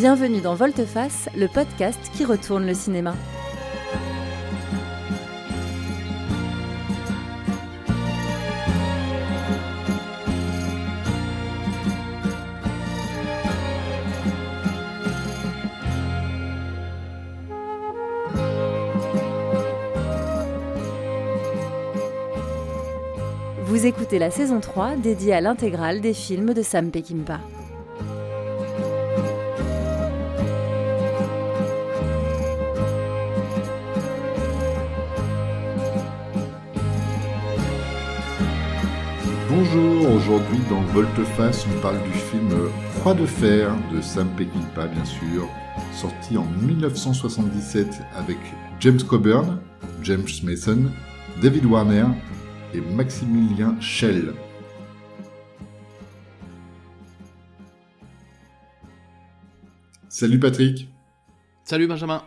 Bienvenue dans Volteface, le podcast qui retourne le cinéma. Vous écoutez la saison 3 dédiée à l'intégrale des films de Sam Peckinpah. Bonjour, aujourd'hui dans Volteface, on parle du film Croix de fer de Sam Peckinpah, bien sûr, sorti en 1977 avec James Coburn, James Mason, David Warner et Maximilien Schell. Salut Patrick. Salut Benjamin.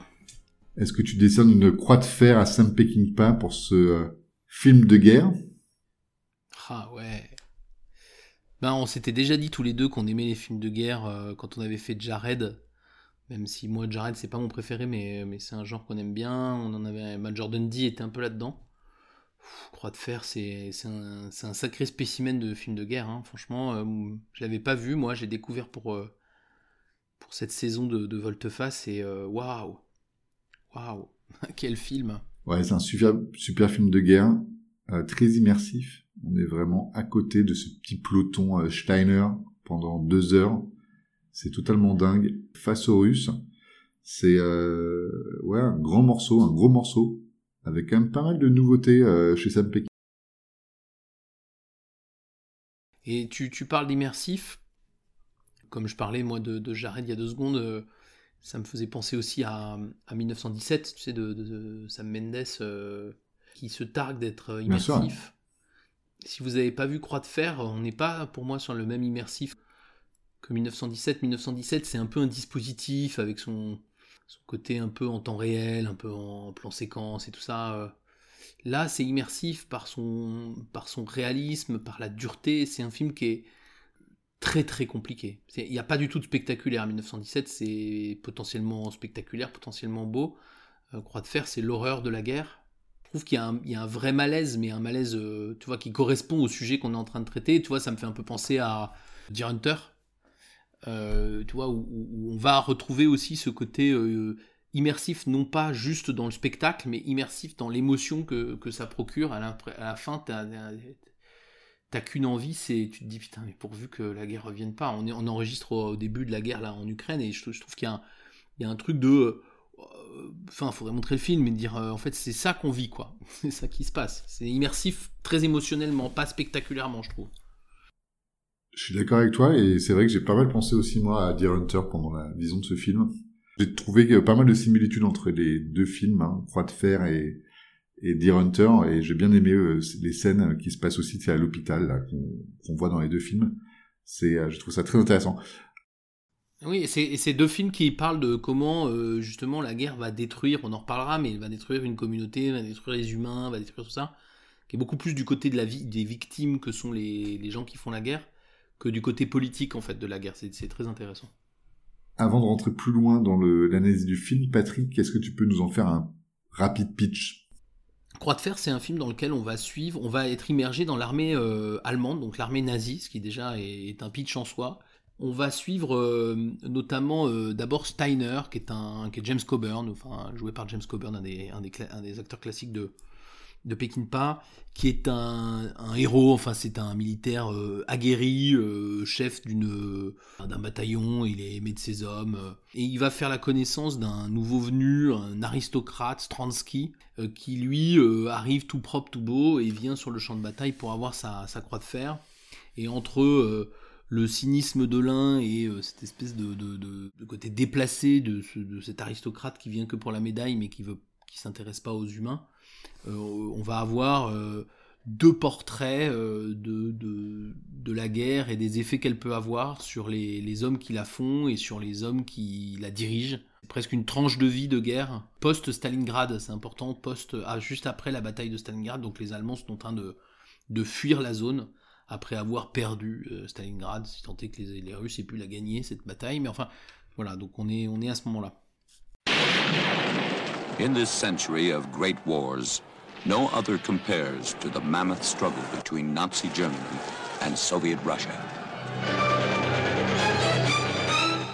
Est-ce que tu décernes une croix de fer à Sam Peckinpah pour ce euh, film de guerre? Ah ouais. Ben, on s'était déjà dit tous les deux qu'on aimait les films de guerre euh, quand on avait fait Jared. Même si moi Jared c'est pas mon préféré, mais, mais c'est un genre qu'on aime bien. On en avait, Major Dundee était un peu là-dedans. Croix de fer, c'est un, un, sacré spécimen de film de guerre. Hein. Franchement, euh, je l'avais pas vu. Moi, j'ai découvert pour, euh, pour cette saison de, de Volteface et waouh, waouh, quel film. Ouais, c'est un super, super film de guerre, très immersif. On est vraiment à côté de ce petit peloton Steiner pendant deux heures. C'est totalement dingue. Face aux Russes, c'est ouais un grand morceau, un gros morceau avec quand même pas mal de nouveautés euh, chez Sam Peckinpah. Et tu, tu parles d'immersif, comme je parlais moi de, de Jared il y a deux secondes, euh, ça me faisait penser aussi à, à 1917, tu sais, de, de Sam Mendes, euh, qui se targue d'être immersif. Si vous n'avez pas vu Croix de Fer, on n'est pas pour moi sur le même immersif que 1917. 1917, c'est un peu un dispositif avec son, côté un peu en temps réel, un peu en plan séquence et tout ça. Euh. Là, c'est immersif par son, par son réalisme, par la dureté. C'est un film qui est très très compliqué. Il n'y a pas du tout de spectaculaire. 1917, c'est potentiellement spectaculaire, potentiellement beau. Euh, Croix de fer, c'est l'horreur de la guerre. Trouve qu'il y, a un vrai malaise, mais un malaise, euh, tu vois, qui correspond au sujet qu'on est en train de traiter. Tu vois, ça me fait un peu penser à Deer Hunter, euh, tu vois, où, on va retrouver aussi ce côté euh, immersif, non pas juste dans le spectacle, mais immersif dans l'émotion que, ça procure. À la, fin, t'as qu'une envie, c'est tu te dis putain, mais pourvu que la guerre revienne pas. On, enregistre au, début de la guerre là en Ukraine et je, trouve qu'il y, a un truc de. Euh, enfin, il faudrait montrer le film et dire en fait c'est ça qu'on vit quoi, c'est ça qui se passe. C'est immersif très émotionnellement, pas spectaculairement, je trouve. Je suis d'accord avec toi et c'est vrai que j'ai pas mal pensé aussi moi à Deer Hunter pendant la vision de ce film. J'ai trouvé pas mal de similitudes entre les deux films, hein, Croix de fer et, et Hunter, et j'ai bien aimé euh, les scènes qui se passent aussi à l'hôpital qu'on voit dans les deux films. C'est, euh, je trouve ça très intéressant. Oui, et c'est deux films qui parlent de comment euh, justement la guerre va détruire, on en reparlera, mais va détruire une communauté, va détruire les humains, va détruire tout ça, qui est beaucoup plus du côté de la vie des victimes que sont les, les gens qui font la guerre que du côté politique en fait de la guerre. C'est très intéressant. Avant de rentrer plus loin dans l'analyse du film, Patrick, est-ce que tu peux nous en faire un rapide pitch? Croix de fer, c'est un film dans lequel on va suivre, on va être immergé dans l'armée euh, allemande, donc l'armée nazie, ce qui déjà est, un pitch en soi. On va suivre euh, notamment euh, d'abord Steiner, qui est un qui est James Coburn, enfin joué par James Coburn, un des, un des, un des acteurs classiques de, de Peckinpah, qui est un, héros, enfin c'est un militaire euh, aguerri, chef d'une d'un bataillon, il est aimé de ses hommes, et il va faire la connaissance d'un nouveau venu, un aristocrate, Stransky, qui lui arrive tout propre, tout beau, et vient sur le champ de bataille pour avoir sa, croix de fer. Et entre le cynisme de l'un et cette espèce de, de, côté déplacé de, cet aristocrate qui vient que pour la médaille, mais qui veut qui s'intéresse pas aux humains, euh, on va avoir euh, deux portraits euh, de, la guerre et des effets qu'elle peut avoir sur les, hommes qui la font et sur les hommes qui la dirigent. Presque une tranche de vie de guerre. Post-Stalingrad, c'est important, post, ah, juste après la bataille de Stalingrad, donc les Allemands sont en train de, de fuir la zone après avoir perdu Stalingrad, si tant est que les, les Russes aient pu la gagner, cette bataille. Mais enfin, voilà, donc on est, on est à ce moment-là. In this century of great wars, no other compares to the mammoth struggle between Nazi Germany and Soviet Russia.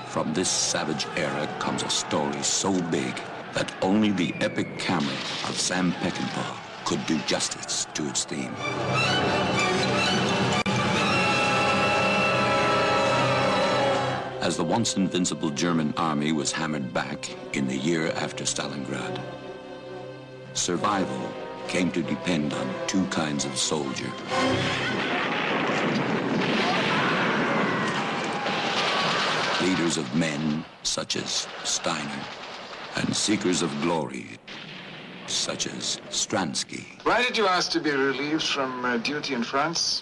From this savage era comes a story so big that only the epic camera of Sam Peckinpah could do justice to its theme. As the once invincible German army was hammered back in the year after Stalingrad, survival came to depend on two kinds of soldier. Leaders of men such as Steiner and seekers of glory such as Stransky. Why did you ask to be relieved from uh, duty in France?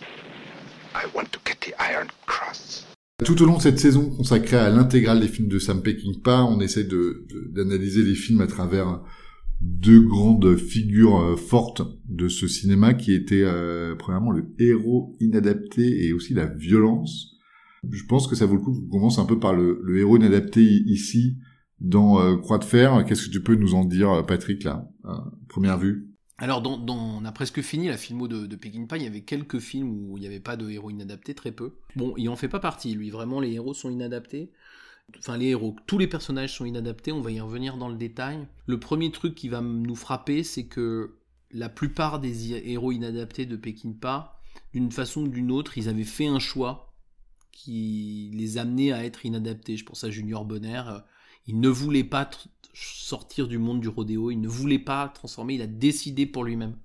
I want to get the Iron Cross. Tout au long de cette saison consacrée à l'intégrale des films de Sam Peckinpah, on essaie de, d'analyser les films à travers deux grandes figures euh, fortes de ce cinéma qui étaient euh, premièrement le héros inadapté et aussi la violence. Je pense que ça vaut le coup qu'on commence un peu par le, héros inadapté ici dans euh, Croix de Fer. Qu'est-ce que tu peux nous en dire, Patrick, là, première vue? Alors, dans, on a presque fini la filmo de, de Peckinpah. Il y avait quelques films où il n'y avait pas de héros inadaptés, très peu. Bon, il en fait pas partie, lui. Vraiment, les héros sont inadaptés. Enfin, les héros, tous les personnages sont inadaptés. On va y revenir dans le détail. Le premier truc qui va nous frapper, c'est que la plupart des héros inadaptés de Peckinpah, d'une façon ou d'une autre, ils avaient fait un choix qui les amenait à être inadaptés. Je pense à Junior Bonner. Il ne voulait pas sortir du monde du rodéo, il ne voulait pas transformer, il a décidé pour lui-même.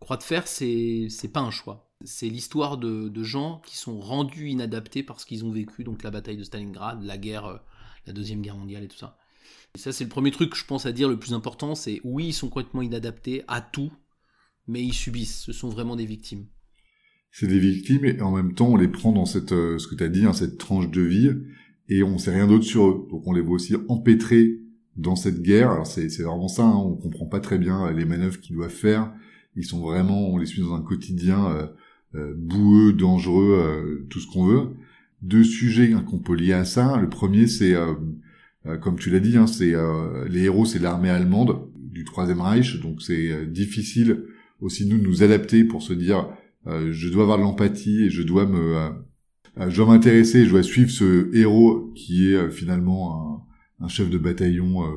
Croix de fer, c'est pas un choix. C'est l'histoire de, gens qui sont rendus inadaptés parce qu'ils ont vécu donc la bataille de Stalingrad, la guerre, euh, la deuxième guerre mondiale et tout ça. Et ça, c'est le premier truc que je pense à dire le plus important, c'est oui, ils sont complètement inadaptés à tout, mais ils subissent. Ce sont vraiment des victimes. C'est des victimes et en même temps, on les prend dans cette, euh, ce que tu as dit, hein, cette tranche de vie et on sait rien d'autre sur eux. Donc on les voit aussi empêtrés dans cette guerre. Alors c'est, vraiment ça, hein, on comprend pas très bien les manœuvres qu'ils doivent faire. Ils sont vraiment, on les suit dans un quotidien euh, euh, boueux, dangereux, euh, tout ce qu'on veut. Deux sujets hein, qu'on peut lier à ça. Le premier, c'est, comme tu l'as dit, hein, c'est les héros, c'est l'armée allemande du Troisième Reich, donc c'est difficile aussi nous de nous adapter pour se dire, je dois avoir de l'empathie et je dois me je dois m'intéresser, je dois suivre ce héros qui est finalement un chef de bataillon euh,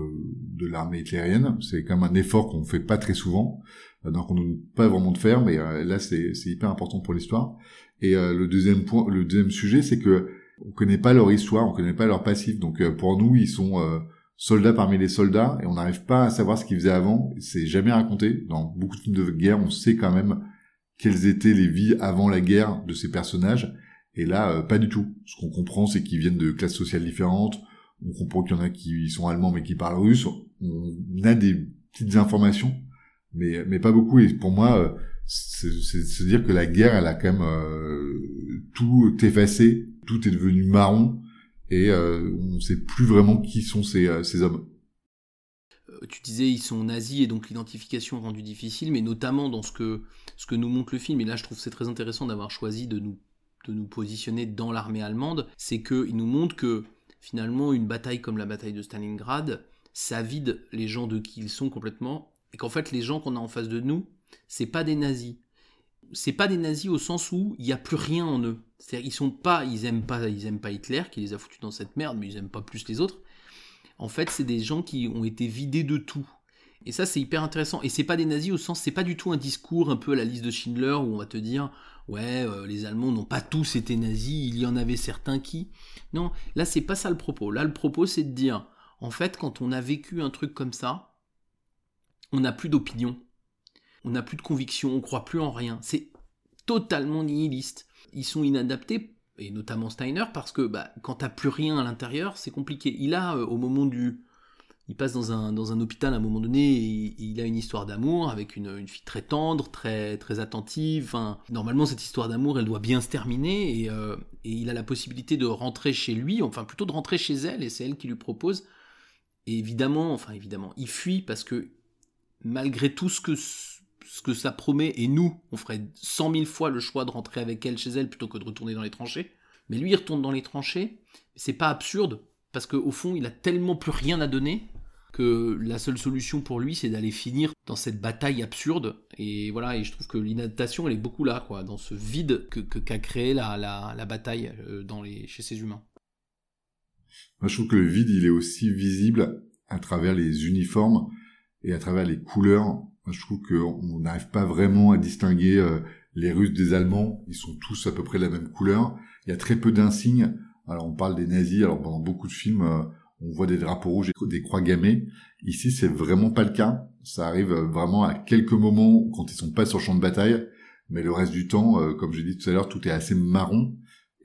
de l'armée hitlérienne. C'est quand même un effort qu'on fait pas très souvent, euh, donc on ne pas vraiment de faire, mais euh, là c'est hyper important pour l'histoire. Et le deuxième point, le deuxième sujet, c'est que on connaît pas leur histoire, on connaît pas leur passif. Donc pour nous, ils sont soldats parmi les soldats et on n'arrive pas à savoir ce qu'ils faisaient avant. C'est jamais raconté. Dans beaucoup de films de guerre, on sait quand même quelles étaient les vies avant la guerre de ces personnages. Et là, pas du tout. Ce qu'on comprend, c'est qu'ils viennent de classes sociales différentes, on comprend qu'il y en a qui sont allemands mais qui parlent russe. On a des petites informations, mais mais pas beaucoup. Et pour moi, euh, c'est se dire que la guerre, elle a quand même euh, tout effacé, tout est devenu marron et euh, on ne sait plus vraiment qui sont ces, ces hommes. Tu disais ils sont nazis et donc l'identification rendue difficile, mais notamment dans ce que ce que nous montre le film. Et là, je trouve c'est très intéressant d'avoir choisi de nous de nous positionner dans l'armée allemande, c'est qu'il nous montre que finalement, une bataille comme la bataille de Stalingrad, ça vide les gens de qui ils sont complètement, et qu'en fait, les gens qu'on a en face de nous, c'est pas des nazis. C'est pas des nazis au sens où il n'y a plus rien en eux. C'est-à-dire, ils sont pas, ils aiment pas, Hitler, qui les a foutus dans cette merde, mais ils aiment pas plus les autres. En fait, c'est des gens qui ont été vidés de tout. Et ça, c'est hyper intéressant. Et c'est pas des nazis au sens, c'est pas du tout un discours un peu à la liste de Schindler où on va te dire, ouais, euh, les Allemands n'ont pas tous été nazis, il y en avait certains qui. Non, là, c'est pas ça le propos. Là, le propos, c'est de dire, en fait, quand on a vécu un truc comme ça, on n'a plus d'opinion, on n'a plus de conviction, on croit plus en rien. C'est totalement nihiliste. Ils sont inadaptés, et notamment Steiner, parce que bah, quand t'as plus rien à l'intérieur, c'est compliqué. Il a, euh, au moment du, il passe dans un, dans un hôpital à un moment donné et, il a une histoire d'amour avec une, une, fille très tendre, très, très attentive. Enfin, normalement, cette histoire d'amour, elle doit bien se terminer et, euh, et, il a la possibilité de rentrer chez lui, enfin plutôt de rentrer chez elle et c'est elle qui lui propose. Et évidemment, enfin évidemment, il fuit parce que malgré tout ce que ce que ça promet, et nous, on ferait cent mille fois le choix de rentrer avec elle chez elle plutôt que de retourner dans les tranchées. Mais lui, il retourne dans les tranchées, c'est pas absurde, parce qu'au fond, il a tellement plus rien à donner que la seule solution pour lui, c'est d'aller finir dans cette bataille absurde. Et voilà, et je trouve que l'inadaptation, elle est beaucoup là, quoi, dans ce vide que qu'a créé la, la, bataille euh, dans les, chez ces humains. Je trouve que le vide, il est aussi visible à travers les uniformes et à travers les couleurs. Je trouve qu'on n'arrive pas vraiment à distinguer euh, les Russes des Allemands. Ils sont tous à peu près la même couleur. Il y a très peu d'insignes. Alors, on parle des nazis. Alors, pendant beaucoup de films, euh, on voit des drapeaux rouges et des croix gammées. Ici, c'est vraiment pas le cas. Ça arrive euh, vraiment à quelques moments quand ils sont pas sur le champ de bataille. Mais le reste du temps, comme j'ai dit tout à l'heure, tout est assez marron.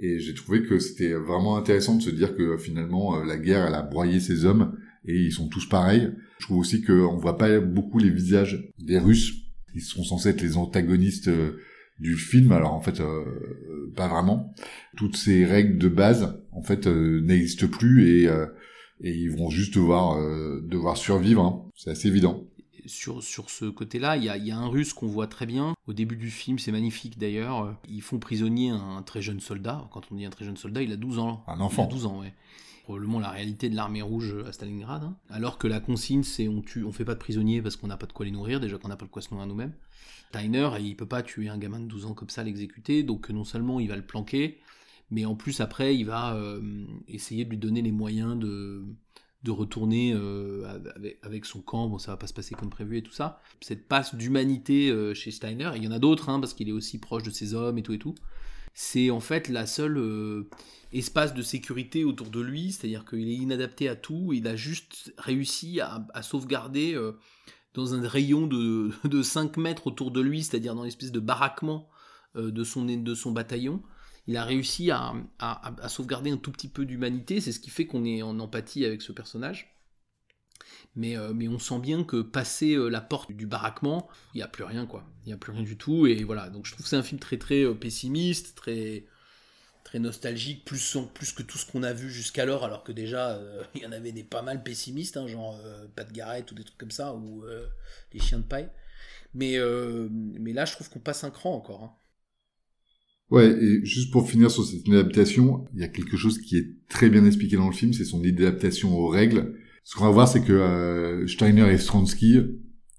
Et j'ai trouvé que c'était vraiment intéressant de se dire que finalement la guerre elle a broyé ces hommes et ils sont tous pareils. Je trouve aussi qu'on voit pas beaucoup les visages des Russes. Ils sont censés être les antagonistes euh, du film, alors en fait euh, pas vraiment. Toutes ces règles de base en fait euh, n'existent plus et et ils vont juste devoir devoir survivre. Hein. C'est assez évident sur, sur ce côté-là, il y a, y a, un russe qu'on voit très bien. Au début du film, c'est magnifique d'ailleurs. Ils font prisonnier un très jeune soldat. Quand on dit un très jeune soldat, il a 12 ans. Un enfant. Il a 12 ans, ouais. Probablement la réalité de l'armée rouge à Stalingrad. Hein. Alors que la consigne, c'est on tue, on fait pas de prisonniers parce qu'on n'a pas de quoi les nourrir, déjà qu'on n'a pas de quoi se nourrir nous-mêmes. Steiner, il peut pas tuer un gamin de 12 ans comme ça, l'exécuter. Donc non seulement il va le planquer, mais en plus après, il va euh, essayer de lui donner les moyens de de retourner euh, avec, son camp, bon ça va pas se passer comme prévu et tout ça. Cette passe d'humanité euh, chez Steiner, il y en a d'autres, hein, parce qu'il est aussi proche de ses hommes et tout et tout, c'est en fait la seule espace de sécurité autour de lui, c'est-à-dire qu'il est inadapté à tout, il a juste réussi à, sauvegarder dans un rayon de, de, 5 mètres autour de lui, c'est-à-dire dans l'espèce de baraquement de, son, de son bataillon, il a réussi à, sauvegarder un tout petit peu d'humanité, c'est ce qui fait qu'on est en empathie avec ce personnage. Mais, euh, mais on sent bien que passer euh, la porte du baraquement, il n'y a plus rien, quoi. Il n'y a plus rien du tout, et voilà. Donc je trouve que c'est un film très très euh, pessimiste, très très nostalgique, plus, que tout ce qu'on a vu jusqu'alors, alors que déjà, il y en avait des pas mal pessimistes, hein, genre Pat Garrett ou des trucs comme ça, ou Les Chiens de Paille. Mais, mais là, je trouve qu'on passe un cran encore. Hein. Ouais, et juste pour finir sur cette adaptation, il y a quelque chose qui est très bien expliqué dans le film, c'est son adaptation aux règles. Ce qu'on va voir, c'est que euh, Steiner et Stronsky,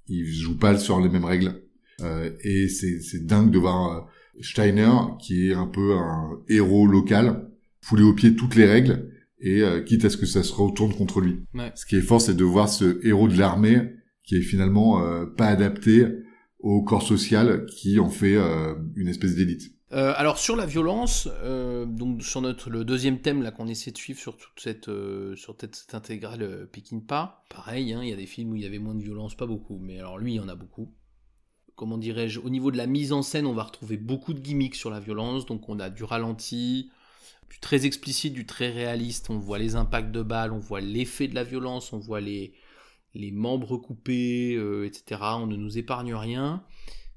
ils jouent pas sur les mêmes règles. Euh, et c'est dingue de voir euh, Steiner, qui est un peu un héros local, fouler au pied toutes les règles, et euh, quitte à ce que ça se retourne contre lui. Ouais. Ce qui est fort, c'est de voir ce héros de l'armée qui est finalement pas adapté au corps social qui en fait une espèce d'élite. Euh, alors sur la violence, euh, donc sur notre le deuxième thème là qu'on essaie de suivre sur toute cette euh, intégrale Pekinpa, pareil, hein, il y a des films où il y avait moins de violence, pas beaucoup, mais alors lui il y en a beaucoup. Comment dirais-je Au niveau de la mise en scène, on va retrouver beaucoup de gimmicks sur la violence, donc on a du ralenti, du très explicite, du très réaliste. On voit les impacts de balles, on voit l'effet de la violence, on voit les membres coupés, etc. On ne nous épargne rien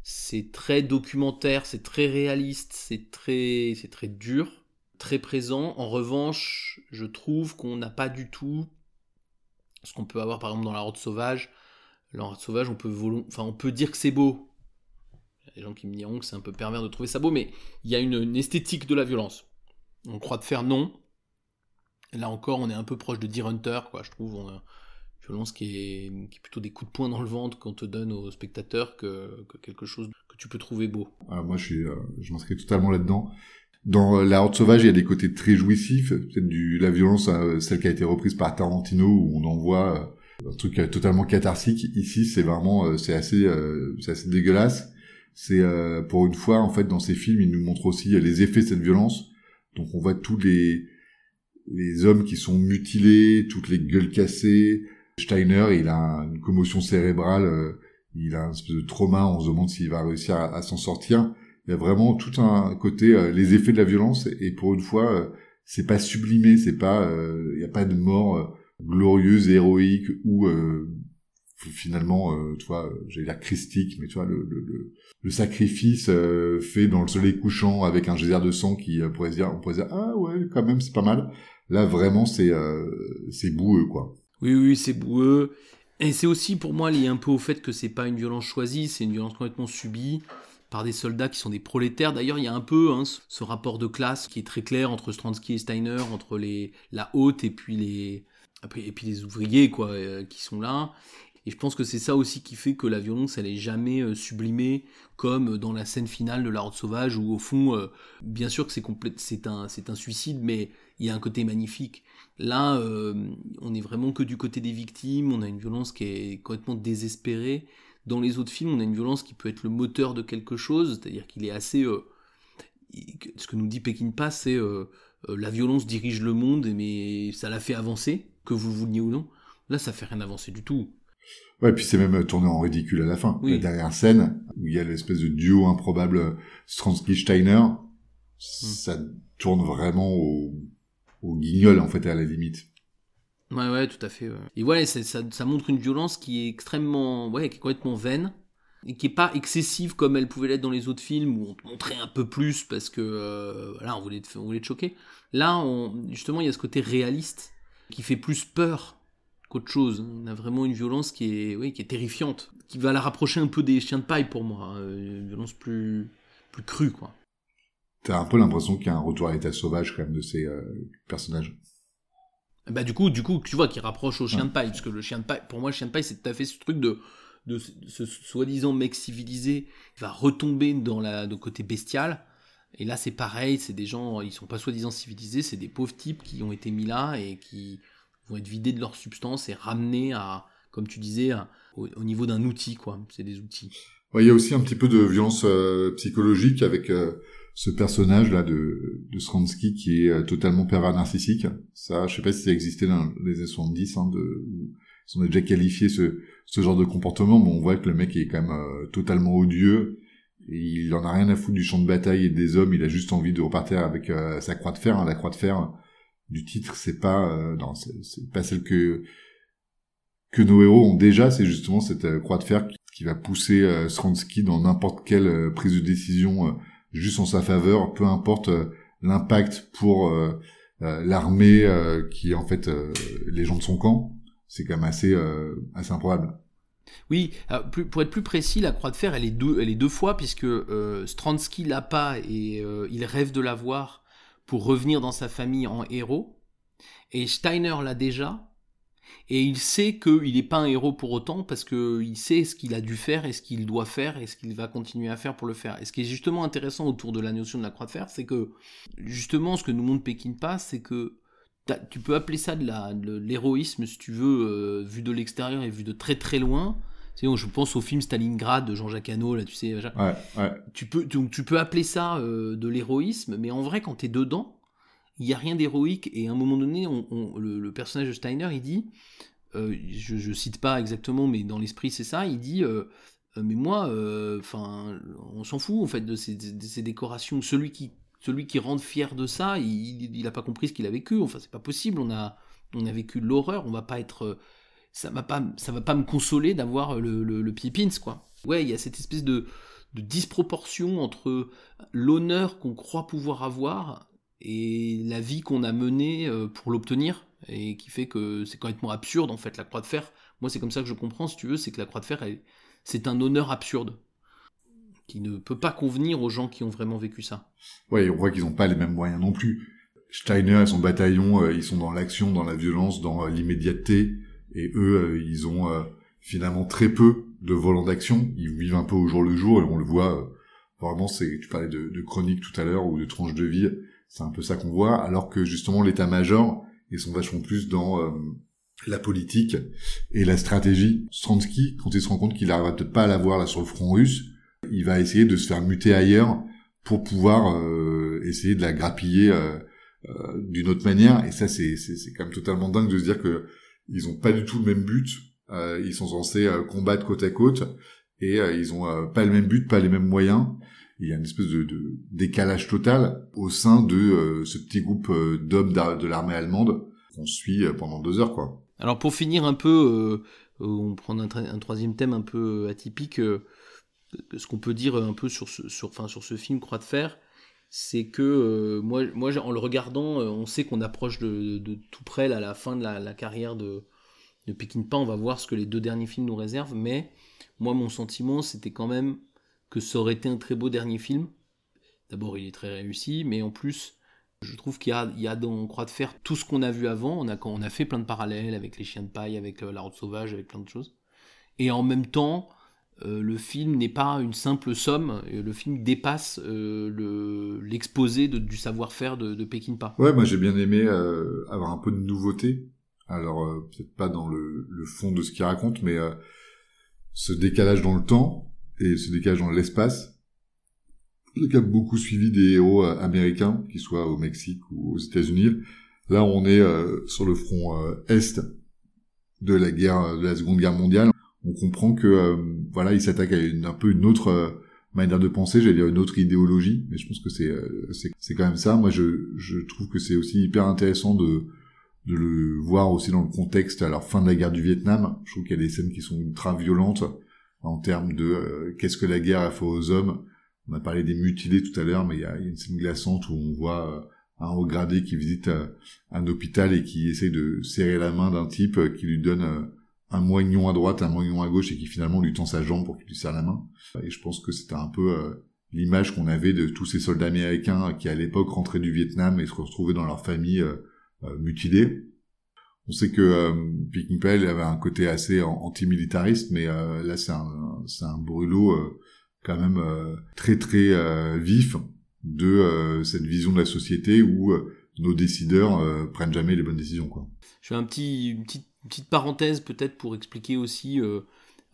c'est très documentaire, c'est très réaliste, c'est très, c'est très dur, très présent. En revanche, je trouve qu'on n'a pas du tout ce qu'on peut avoir par exemple dans la Horde sauvage. La Horde sauvage, on peut, enfin, on peut dire que c'est beau. Il y a des gens qui me diront que c'est un peu pervers de trouver ça beau, mais il y a une, esthétique de la violence. On croit de faire non. Là encore, on est un peu proche de Deer Hunter, quoi, je trouve. Violence qui est, qui est, plutôt des coups de poing dans le ventre qu'on te donne aux spectateurs que, que, quelque chose que tu peux trouver beau. Ah, moi, je suis, euh, je m'inscris totalement là-dedans. Dans euh, La Horde Sauvage, il y a des côtés très jouissifs, peut-être du la violence, euh, celle qui a été reprise par Tarantino, où on en voit un truc totalement catharsique. Ici, c'est vraiment, c'est assez, c'est assez dégueulasse. C'est pour une fois, en fait, dans ces films, il nous montre aussi les effets de cette violence. Donc, on voit tous les les hommes qui sont mutilés, toutes les gueules cassées, Steiner, il a une commotion cérébrale, euh, il a un espèce de trauma, on se demande s'il va réussir à, s'en sortir. Il y a vraiment tout un côté, euh, les effets de la violence, et pour une fois, euh, c'est pas sublimé, c'est pas, il n'y a pas de mort glorieuse, héroïque, ou finalement, tu vois, j'allais dire christique, mais tu vois, le, sacrifice fait dans le soleil couchant avec un geyser de sang qui pourrait se dire, on pourrait dire, ah ouais, quand même, c'est pas mal. Là, vraiment, c'est c'est boueux, quoi. Oui, oui, c'est boueux. Et c'est aussi pour moi lié un peu au fait que c'est pas une violence choisie, c'est une violence complètement subie par des soldats qui sont des prolétaires. D'ailleurs, il y a un peu hein, ce rapport de classe qui est très clair entre Stransky et Steiner, entre les, la haute et puis les, ouvriers quoi, euh, qui sont là. Et je pense que c'est ça aussi qui fait que la violence, elle est jamais euh, sublimée comme dans la scène finale de La Horde Sauvage, où au fond, euh, bien sûr que c'est c'est un suicide, mais il y a un côté magnifique. Là, on est vraiment que du côté des victimes, on a une violence qui est complètement désespérée. Dans les autres films, on a une violence qui peut être le moteur de quelque chose, c'est-à-dire qu'il est assez... ce que nous dit Pékin Pass, c'est la violence dirige le monde, mais ça l'a fait avancer que vous le vouliez ou non. Là, ça fait rien avancer du tout. Ouais, puis c'est même tourné en ridicule à la fin. La dernière scène, où il y a l'espèce de duo improbable Stransky-Steiner, hmm. ça tourne vraiment au, au guignol, en fait, à la limite. Ouais, ouais, tout à fait. Et ouais, ça, montre une violence qui est extrêmement, ouais, qui est complètement vaine et qui est pas excessive comme elle pouvait l'être dans les autres films où on te montrait un peu plus parce que euh, voilà, on voulait te, on voulait te choquer. Là, on, justement, il y a ce côté réaliste qui fait plus peur qu'autre chose. On a vraiment une violence qui est, oui, qui est terrifiante, qui va la rapprocher un peu des chiens de paille pour moi. Hein. Une violence plus, plus crue, quoi. T'as un peu l'impression qu'il y a un retour à l'état sauvage quand même de ces euh, personnages. Bah du coup, du coup, tu vois, qui rapproche au chien de paille, parce que le chien de paille, pour moi, le chien de paille, c'est tout à fait ce truc de, de ce soi-disant mec civilisé va retomber dans la, le côté bestial. Et là, c'est pareil, c'est des gens, ils sont pas soi-disant civilisés, c'est des pauvres types qui ont été mis là et qui vont être vidés de leur substance et ramenés à, comme tu disais, au, niveau d'un outil, quoi. C'est des outils. il y a aussi un petit peu de violence euh, psychologique avec euh, ce personnage-là de, de Stransky qui est euh, totalement pervers narcissique. Ça, je sais pas si ça existait dans les années 70, hein, de, ils ont déjà qualifié ce, ce genre de comportement, mais on voit que le mec est quand même totalement odieux il en a rien à foutre du champ de bataille et des hommes, il a juste envie de repartir avec euh, sa croix de fer. Hein. La croix de fer du titre, c'est pas euh, non, c'est pas celle que que nos héros ont déjà, c'est justement cette euh, croix de fer qui, va pousser Stransky dans n'importe quelle prise de décision juste en sa faveur, peu importe l'impact pour l'armée qui est en fait les gens de son camp. C'est quand même assez assez improbable. Oui, pour être plus précis, la croix de fer, elle est deux, elle est deux fois, puisque euh, Stransky l'a pas et euh, il rêve de l'avoir pour revenir dans sa famille en héros. Et Steiner l'a déjà, et il sait qu'il n'est pas un héros pour autant, parce qu'il sait ce qu'il a dû faire et ce qu'il doit faire et ce qu'il va continuer à faire pour le faire. Et ce qui est justement intéressant autour de la notion de la croix de fer, c'est que justement ce que nous montre Pékin Pass, c'est que tu peux appeler ça de l'héroïsme si tu veux, euh, vu de l'extérieur et vu de très très loin. je pense au film Stalingrad de Jean-Jacques Hano, là, tu sais. Tu, peux, donc, tu peux appeler ça euh, de l'héroïsme, mais en vrai, quand tu es dedans, il n'y a rien d'héroïque. Et à un moment donné, on, le, personnage de Steiner, il dit, euh, je, je cite pas exactement, mais dans l'esprit, c'est ça, il dit. mais moi, enfin, on s'en fout en fait de ces, décorations. Celui qui celui qui rentre fier de ça, il n'a pas compris ce qu'il a vécu. Enfin, c'est pas possible. On a, on a vécu l'horreur. On va pas être, ça va pas, ça va pas me consoler d'avoir le, le, pied pins, quoi. Ouais, il y a cette espèce de disproportion entre l'honneur qu'on croit pouvoir avoir et la vie qu'on a menée euh, pour l'obtenir et qui fait que c'est complètement absurde en fait la croix de fer. Moi, c'est comme ça que je comprends, si tu veux, c'est que la croix de fer, c'est un honneur absurde qui ne peut pas convenir aux gens qui ont vraiment vécu ça. Ouais, on voit qu'ils n'ont pas les mêmes moyens non plus. Steiner et son bataillon, euh, ils sont dans l'action, dans la violence, dans euh, l'immédiateté, et eux, ils ont finalement très peu de volants d'action. Ils vivent un peu au jour le jour, et on le voit. vraiment, c'est, tu parlais de, de chronique tout à l'heure ou de tranche de vie, c'est un peu ça qu'on voit. Alors que justement, l'état-major, ils sont vachement plus dans la politique et la stratégie. Stransky, quand il se rend compte qu'il n'arrivera peut-être pas à l'avoir là sur le front russe, il va essayer de se faire muter ailleurs pour pouvoir euh, essayer de la grappiller euh, euh, d'une autre manière. Et ça, c'est c'est quand même totalement dingue de se dire que ils ont pas du tout le même but. ils sont censés combattre côte à côte et ils ont pas le même but, pas les mêmes moyens. Il y a une espèce de, décalage total au sein de ce petit groupe d'hommes de l'armée allemande qu'on suit pendant deux heures, quoi. Alors pour finir un peu, on prend un, troisième thème un peu atypique ce qu'on peut dire un peu sur ce, sur, enfin, sur ce film Croix de Fer, c'est que euh, moi, moi, en le regardant, euh, on sait qu'on approche de, tout près à la fin de la, carrière de, de Peckinpah. On va voir ce que les deux derniers films nous réservent. Mais moi, mon sentiment, c'était quand même que ça aurait été un très beau dernier film. D'abord, il est très réussi, mais en plus, je trouve qu'il y y a dans Croix de Fer tout ce qu'on a vu avant. On a, on a fait plein de parallèles avec les chiens de paille, avec euh, la route sauvage, avec plein de choses. Et en même temps, euh, le film n'est pas une simple somme. Le film dépasse euh, l'exposé du savoir-faire de, de Peckinpah. Ouais, moi j'ai bien aimé euh, avoir un peu de nouveauté. Alors peut-être pas dans le, le, fond de ce qu'il raconte, mais ce décalage dans le temps et ce décalage dans l'espace qui a beaucoup suivi des héros américains, qu'ils soient au Mexique ou aux États-Unis. Là, on est sur le front est de la guerre, de la Seconde Guerre mondiale on comprend que euh, voilà, il s'attaque à une, un peu une autre euh, manière de penser, j'allais dire une autre idéologie, mais je pense que c'est euh, c'est quand même ça. Moi, je je trouve que c'est aussi hyper intéressant de de le voir aussi dans le contexte à la fin de la guerre du Vietnam. Je trouve qu'il y a des scènes qui sont ultra violentes en termes de qu'est-ce que la guerre a fait aux hommes. On a parlé des mutilés tout à l'heure, mais il y, a, une scène glaçante où on voit un haut gradé qui visite un hôpital et qui essaye de serrer la main d'un type qui lui donne un moignon à droite, un moignon à gauche et qui finalement lui tend sa jambe pour qu'il lui serre la main. Et je pense que c'était un peu euh, l'image qu'on avait de tous ces soldats américains qui à l'époque rentraient du Vietnam et se retrouvaient dans leur famille euh, euh, mutilée. On sait que euh, avait un côté assez antimilitariste, mais là c'est un, un brûlot quand même très très vif de cette vision de la société où nos décideurs prennent jamais les bonnes décisions. Je fais un petit, une petite petite parenthèse peut-être pour expliquer aussi, euh,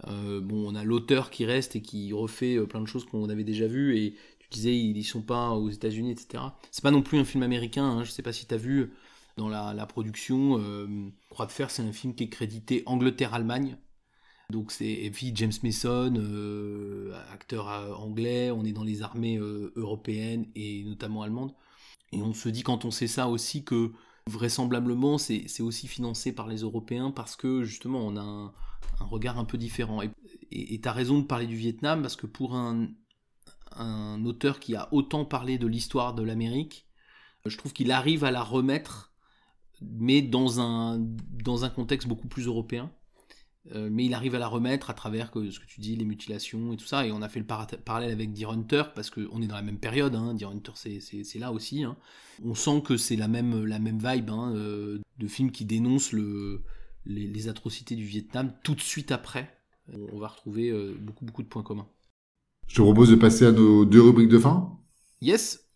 euh, bon, on a l'auteur qui reste et qui refait euh, plein de choses qu'on avait déjà vues et tu disais ils y sont pas aux États-Unis, etc. C'est pas non plus un film américain, hein, je sais pas si tu as vu dans la, production, Croix de Fer, c'est un film qui est crédité Angleterre-Allemagne. Donc c'est et puis James Mason, acteur anglais, on est dans les armées européennes et notamment allemandes. Et on se dit quand on sait ça aussi que vraisemblablement, c'est aussi financé par les Européens parce que justement, on a un, regard un peu différent. Et tu as raison de parler du Vietnam parce que pour un, un auteur qui a autant parlé de l'histoire de l'Amérique, je trouve qu'il arrive à la remettre, mais dans un, dans un contexte beaucoup plus européen. Euh, mais il arrive à la remettre à travers que, ce que tu dis, les mutilations et tout ça. Et on a fait le parallèle avec Deer Hunter parce qu'on est dans la même période. Hein. Deer Hunter, c'est là aussi. Hein. On sent que c'est la même, la même vibe hein, euh, de film qui dénonce le, les, atrocités du Vietnam. Tout de suite après, on va retrouver euh, beaucoup, beaucoup de points communs. Je te propose de passer à nos deux rubriques de fin. Yes,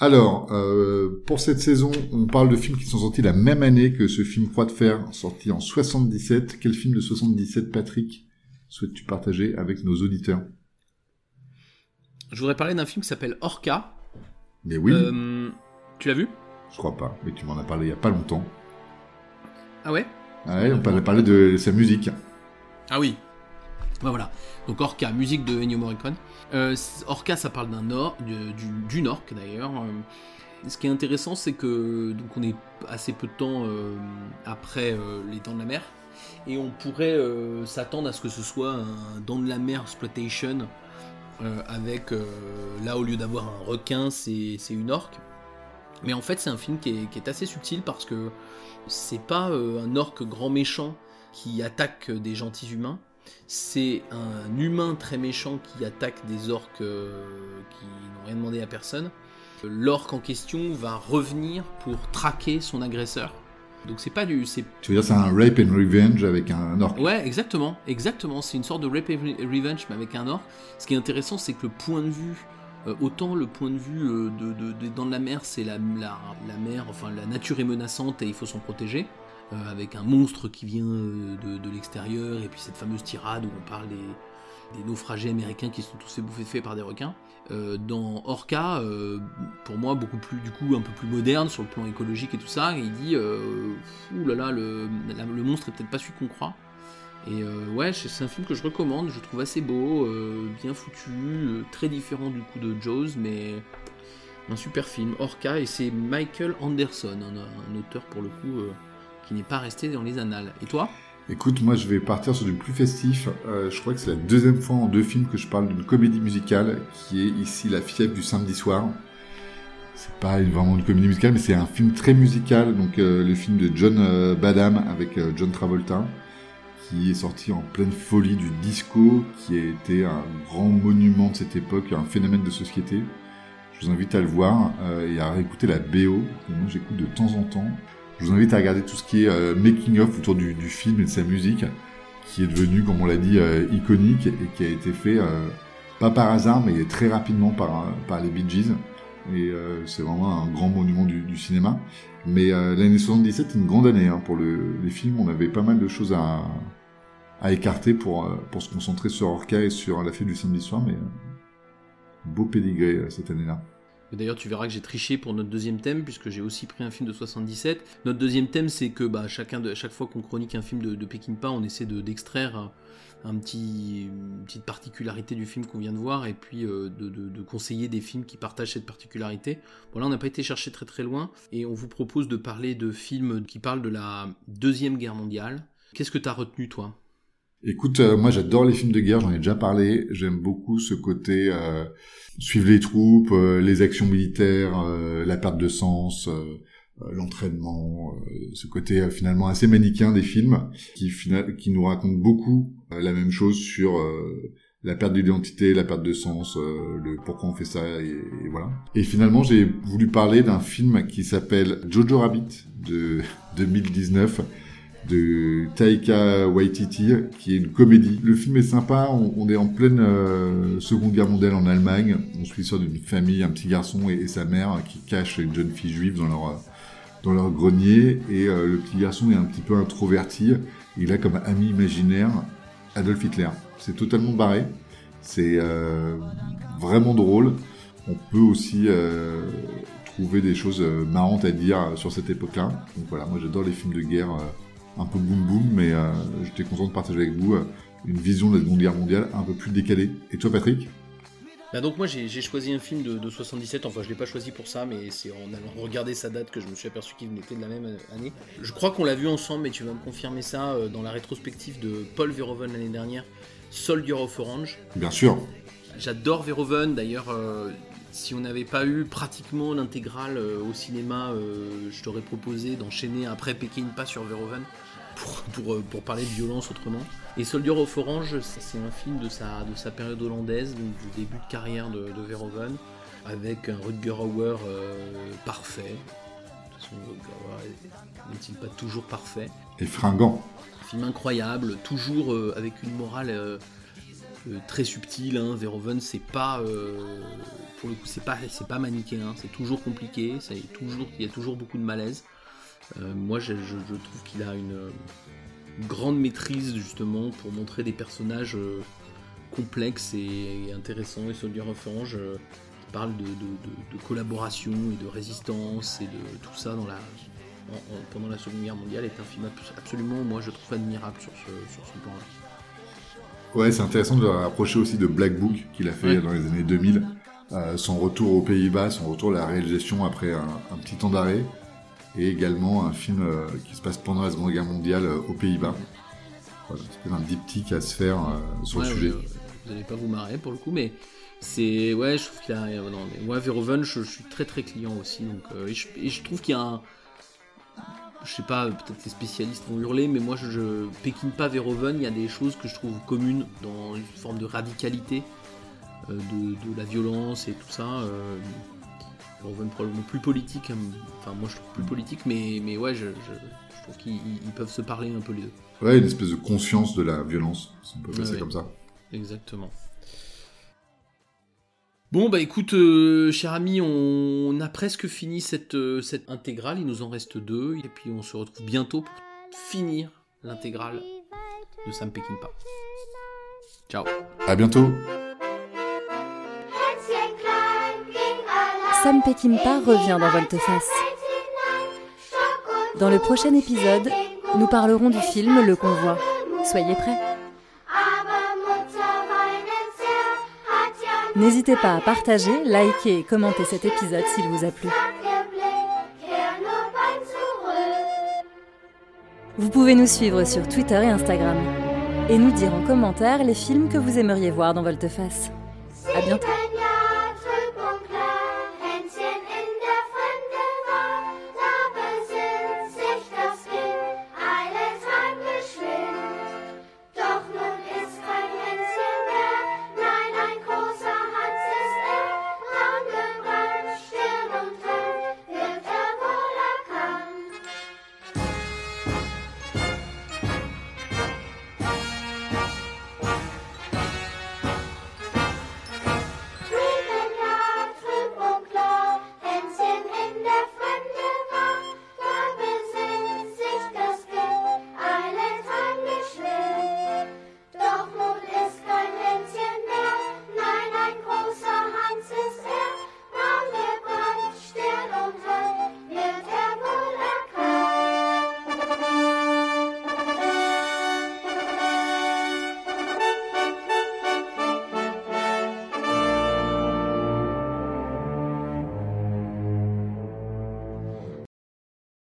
alors, euh, pour cette saison, on parle de films qui sont sortis la même année que ce film Croix de Fer, sorti en 77. Quel film de 77, Patrick, souhaites-tu partager avec nos auditeurs? Je voudrais parler d'un film qui s'appelle Orca. Mais oui. Euh, tu l'as vu? Je crois pas, mais tu m'en as parlé il y a pas longtemps. Ah ouais? Ah ouais, on a parlé de sa musique. Ah oui, voilà. Donc Orca, musique de Ennio Morricone. Euh, Orca, ça parle d'un or, du, d'une orque d'ailleurs. Euh, ce qui est intéressant, c'est que donc on est assez peu de temps euh, après les Dents de la Mer, et on pourrait s'attendre à ce que ce soit un Dents de la Mer exploitation, avec là au lieu d'avoir un requin, c'est, une orque. Mais en fait, c'est un film qui est, qui est assez subtil parce que c'est pas un orque grand méchant qui attaque des gentils humains c'est un humain très méchant qui attaque des orques euh, qui n'ont rien demandé à personne. L'orque en question va revenir pour traquer son agresseur. Donc c'est pas du... Tu veux dire c'est un rape and revenge avec un orque? Ouais, exactement, exactement. C'est une sorte de rape and revenge mais avec un orque. Ce qui est intéressant, c'est que le point de vue euh, autant le point de vue euh, de, dans la mer, c'est la, la, mer, enfin la nature est menaçante et il faut s'en protéger. Euh, avec un monstre qui vient de, l'extérieur, et puis cette fameuse tirade où on parle des, naufragés américains qui sont tous fait bouffer de fait par des requins. Dans Orca, pour moi beaucoup plus du coup un peu plus moderne sur le plan écologique et tout ça, il dit ouh là là le, le monstre est peut-être pas celui qu'on croit. Et ouais, c'est un film que je recommande, je trouve assez beau, bien foutu, très différent du coup de Jaws, mais un super film, Orca, et c'est Michael Anderson, un, auteur pour le coup n'est pas resté dans les annales. Et toi? Écoute, moi je vais partir sur du plus festif. Euh, je crois que c'est la deuxième fois en deux films que je parle d'une comédie musicale, qui est ici La fièvre du samedi soir. C'est pas vraiment une comédie musicale, mais c'est un film très musical. Donc euh, le film de John euh, Badham avec John Travolta. Qui est sorti en pleine folie du disco, qui a été un grand monument de cette époque, un phénomène de société. Je vous invite à le voir euh, et à réécouter la BO, que moi j'écoute de temps en temps. Je vous invite à regarder tout ce qui est euh, making-of autour du, du, film et de sa musique, qui est devenu, comme on l'a dit, euh, iconique et qui a été fait pas par hasard, mais très rapidement par, par les Bee Gees. Et c'est vraiment un grand monument du, du cinéma. Mais l'année 77 est une grande année hein, pour le, les films. On avait pas mal de choses à, à écarter pour, pour se concentrer sur Orca et sur la fête du samedi soir, mais beau pédigré cette année-là. D'ailleurs, tu verras que j'ai triché pour notre deuxième thème, puisque j'ai aussi pris un film de 77. Notre deuxième thème, c'est que bah, chacun chaque fois qu'on chronique un film de, de Peckinpah, on essaie d'extraire un petit, une petite particularité du film qu'on vient de voir, et puis euh, de, de, conseiller des films qui partagent cette particularité. Bon là, on n'a pas été chercher très très loin, et on vous propose de parler de films qui parlent de la Deuxième Guerre mondiale. Qu'est-ce que tu as retenu, toi? Écoute, euh, moi j'adore les films de guerre, j'en ai déjà parlé. J'aime beaucoup ce côté euh, suivre les troupes, euh, les actions militaires, euh, la perte de sens, l'entraînement, ce côté finalement assez manichéen des films qui, qui nous racontent beaucoup la même chose sur la perte d'identité, la perte de sens, le pourquoi on fait ça et, et voilà. Et finalement j'ai voulu parler d'un film qui s'appelle Jojo Rabbit de 2019 de Taika Waititi, qui est une comédie. Le film est sympa, on, est en pleine euh, Seconde Guerre mondiale en Allemagne. On suit l'histoire d'une famille, un petit garçon et, sa mère qui cachent une jeune fille juive dans leur dans leur grenier et euh, le petit garçon est un petit peu introverti. Il a comme ami imaginaire Adolf Hitler. C'est totalement barré. C'est euh, vraiment drôle. On peut aussi trouver des choses marrantes à dire sur cette époque-là. Donc voilà, moi j'adore les films de guerre un peu boum boum, mais euh, j'étais content de partager avec vous euh, une vision de la Seconde Guerre mondiale un peu plus décalée. Et toi, Patrick? Bah donc moi j'ai choisi un film de, de, 77, enfin je l'ai pas choisi pour ça, mais c'est en allant regarder sa date que je me suis aperçu qu'il était de la même année. Je crois qu'on l'a vu ensemble, mais tu vas me confirmer ça euh, dans la rétrospective de Paul Verhoeven l'année dernière, Soldier of Orange. Bien sûr. J'adore Verhoeven, d'ailleurs si on n'avait pas eu pratiquement l'intégrale au cinéma, je t'aurais proposé d'enchaîner après Pékin pas sur Verhoeven pour, euh, pour, parler de violence autrement. Et Soldier of Orange, c'est un film de sa, de sa période hollandaise, donc du début de carrière de, de Verhoeven, avec un Rutger Hauer euh, parfait. De toute façon, Rutger n'est-il pas toujours parfait? Et fringant. Un film incroyable, toujours euh, avec une morale très subtile. Hein. Verhoeven, c'est pas, pour le coup, c'est pas, c'est pas manichéen, c'est toujours compliqué, toujours, il y a toujours beaucoup de malaise. Euh, moi, je, trouve qu'il a une, grande maîtrise justement pour montrer des personnages euh, complexes et, intéressants. Et Soldier of Orange euh, parle de, collaboration et de résistance et de tout ça dans la, pendant la Seconde Guerre mondiale est un film absolument, moi je trouve admirable sur ce, sur ce point-là. Ouais, c'est intéressant de le rapprocher aussi de Black Book qu'il a fait dans les années 2000. son retour aux Pays-Bas, son retour à la réalisation après un petit temps d'arrêt et également un film euh, qui se passe pendant la Seconde Guerre mondiale euh, aux Pays-Bas. Voilà, c'est un diptyque à se faire euh, sur le sujet. vous n'allez pas vous marrer pour le coup, mais c'est ouais, je trouve qu'il a non, mais moi Verhoeven, je, suis très très client aussi, donc et, je, trouve qu'il y a un je sais pas, peut-être les spécialistes vont hurler, mais moi je, je pékine pas Verhoeven, il y a des choses que je trouve communes dans une forme de radicalité de, de, la violence et tout ça. Euh, probablement plus politique. Hein. Enfin, moi je trouve plus politique, mais, mais ouais, je, trouve qu'ils peuvent se parler un peu les deux. Ouais, une espèce de conscience de la violence, si on peut passer comme ça. Exactement. Bon, bah écoute, euh, cher ami, on, a presque fini cette, euh, cette intégrale, il nous en reste deux, et puis on se retrouve bientôt pour finir l'intégrale de Sam Peckinpah. Ciao. À bientôt. Sam Peckinpah revient dans Volteface. Dans le prochain épisode, nous parlerons du film Le Convoi. Soyez prêts. N'hésitez pas à partager, liker et commenter cet épisode s'il vous a plu. Vous pouvez nous suivre sur Twitter et Instagram et nous dire en commentaire les films que vous aimeriez voir dans Volteface. À bientôt.